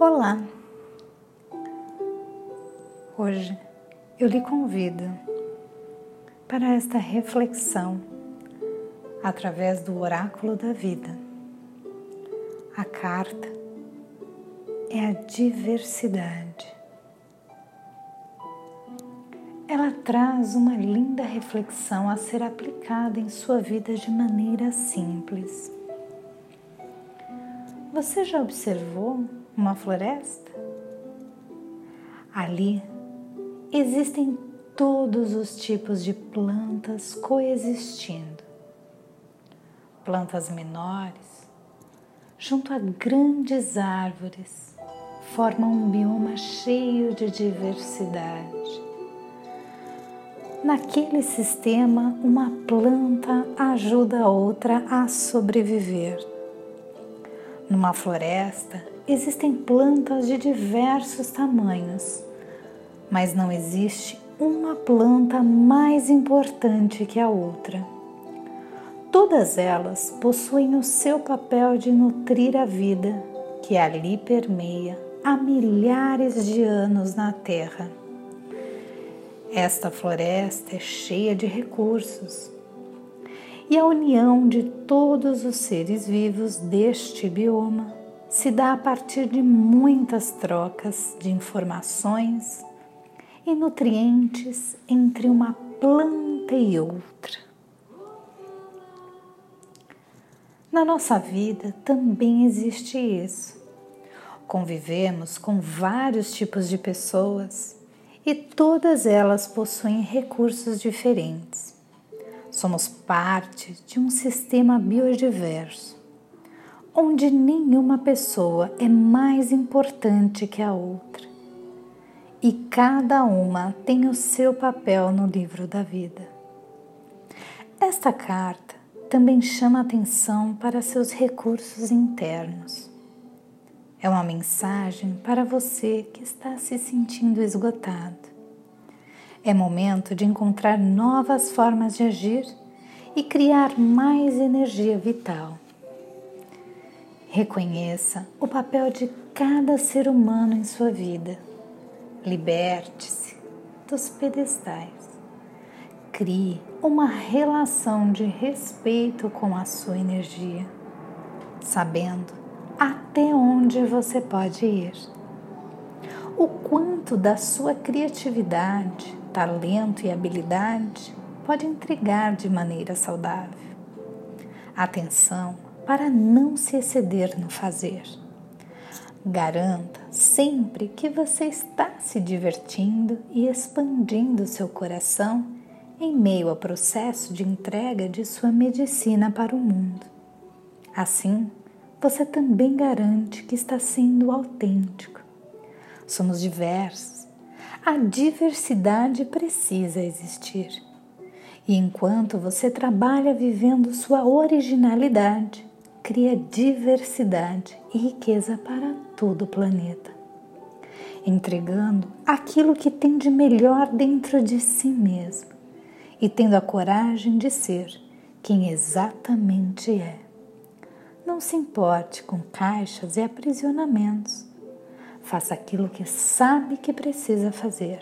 Olá! Hoje eu lhe convido para esta reflexão através do Oráculo da Vida. A carta é a diversidade. Ela traz uma linda reflexão a ser aplicada em sua vida de maneira simples. Você já observou uma floresta? Ali existem todos os tipos de plantas coexistindo. Plantas menores, junto a grandes árvores, formam um bioma cheio de diversidade. Naquele sistema, uma planta ajuda a outra a sobreviver. Numa floresta, existem plantas de diversos tamanhos, mas não existe uma planta mais importante que a outra. Todas elas possuem o seu papel de nutrir a vida que ali permeia há milhares de anos na Terra. Esta floresta é cheia de recursos e a união de todos os seres vivos deste bioma se dá a partir de muitas trocas de informações e nutrientes entre uma planta e outra. Na nossa vida também existe isso. Convivemos com vários tipos de pessoas e todas elas possuem recursos diferentes. Somos parte de um sistema biodiverso, onde nenhuma pessoa é mais importante que a outra e cada uma tem o seu papel no livro da vida. Esta carta também chama atenção para seus recursos internos é uma mensagem para você que está se sentindo esgotado. É momento de encontrar novas formas de agir e criar mais energia vital. Reconheça o papel de cada ser humano em sua vida. Liberte-se dos pedestais. Crie uma relação de respeito com a sua energia, sabendo até onde você pode ir. O quanto da sua criatividade, talento e habilidade pode intrigar de maneira saudável. Atenção para não se exceder no fazer. Garanta sempre que você está se divertindo e expandindo seu coração em meio ao processo de entrega de sua medicina para o mundo. Assim, você também garante que está sendo autêntico. Somos diversos. A diversidade precisa existir. E enquanto você trabalha vivendo sua originalidade, cria diversidade e riqueza para todo o planeta, entregando aquilo que tem de melhor dentro de si mesmo e tendo a coragem de ser quem exatamente é. Não se importe com caixas e aprisionamentos. Faça aquilo que sabe que precisa fazer.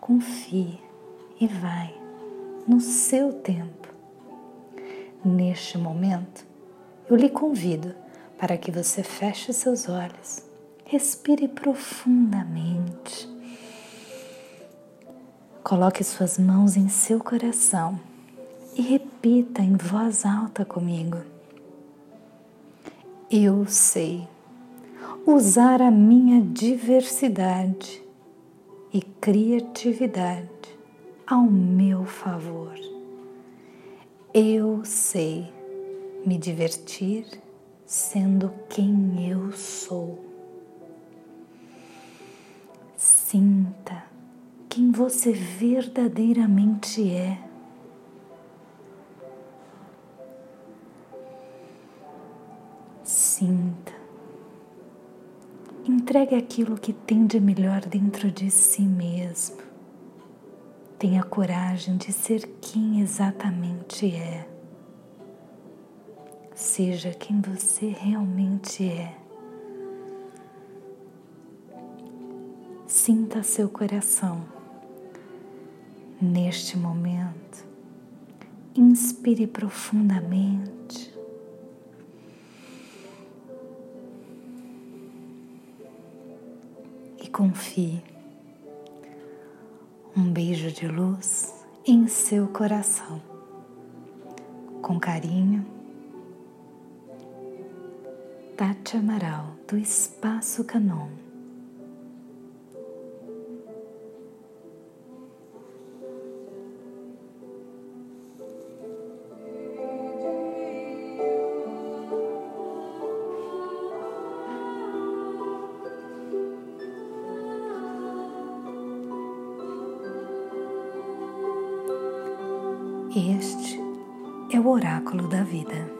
Confie e vai no seu tempo. Neste momento, eu lhe convido para que você feche seus olhos, respire profundamente. Coloque suas mãos em seu coração e repita em voz alta comigo. Eu sei usar a minha diversidade e criatividade ao meu favor. Eu sei me divertir sendo quem eu sou. Sinta quem você verdadeiramente é sinta. Entregue aquilo que tem de melhor dentro de si mesmo. Tenha coragem de ser quem exatamente é. Seja quem você realmente é. sinta seu coração. Neste momento, inspire profundamente. Confie. Um beijo de luz em seu coração. Com carinho, Tati Amaral, do Espaço Canon. Este é o oráculo da vida.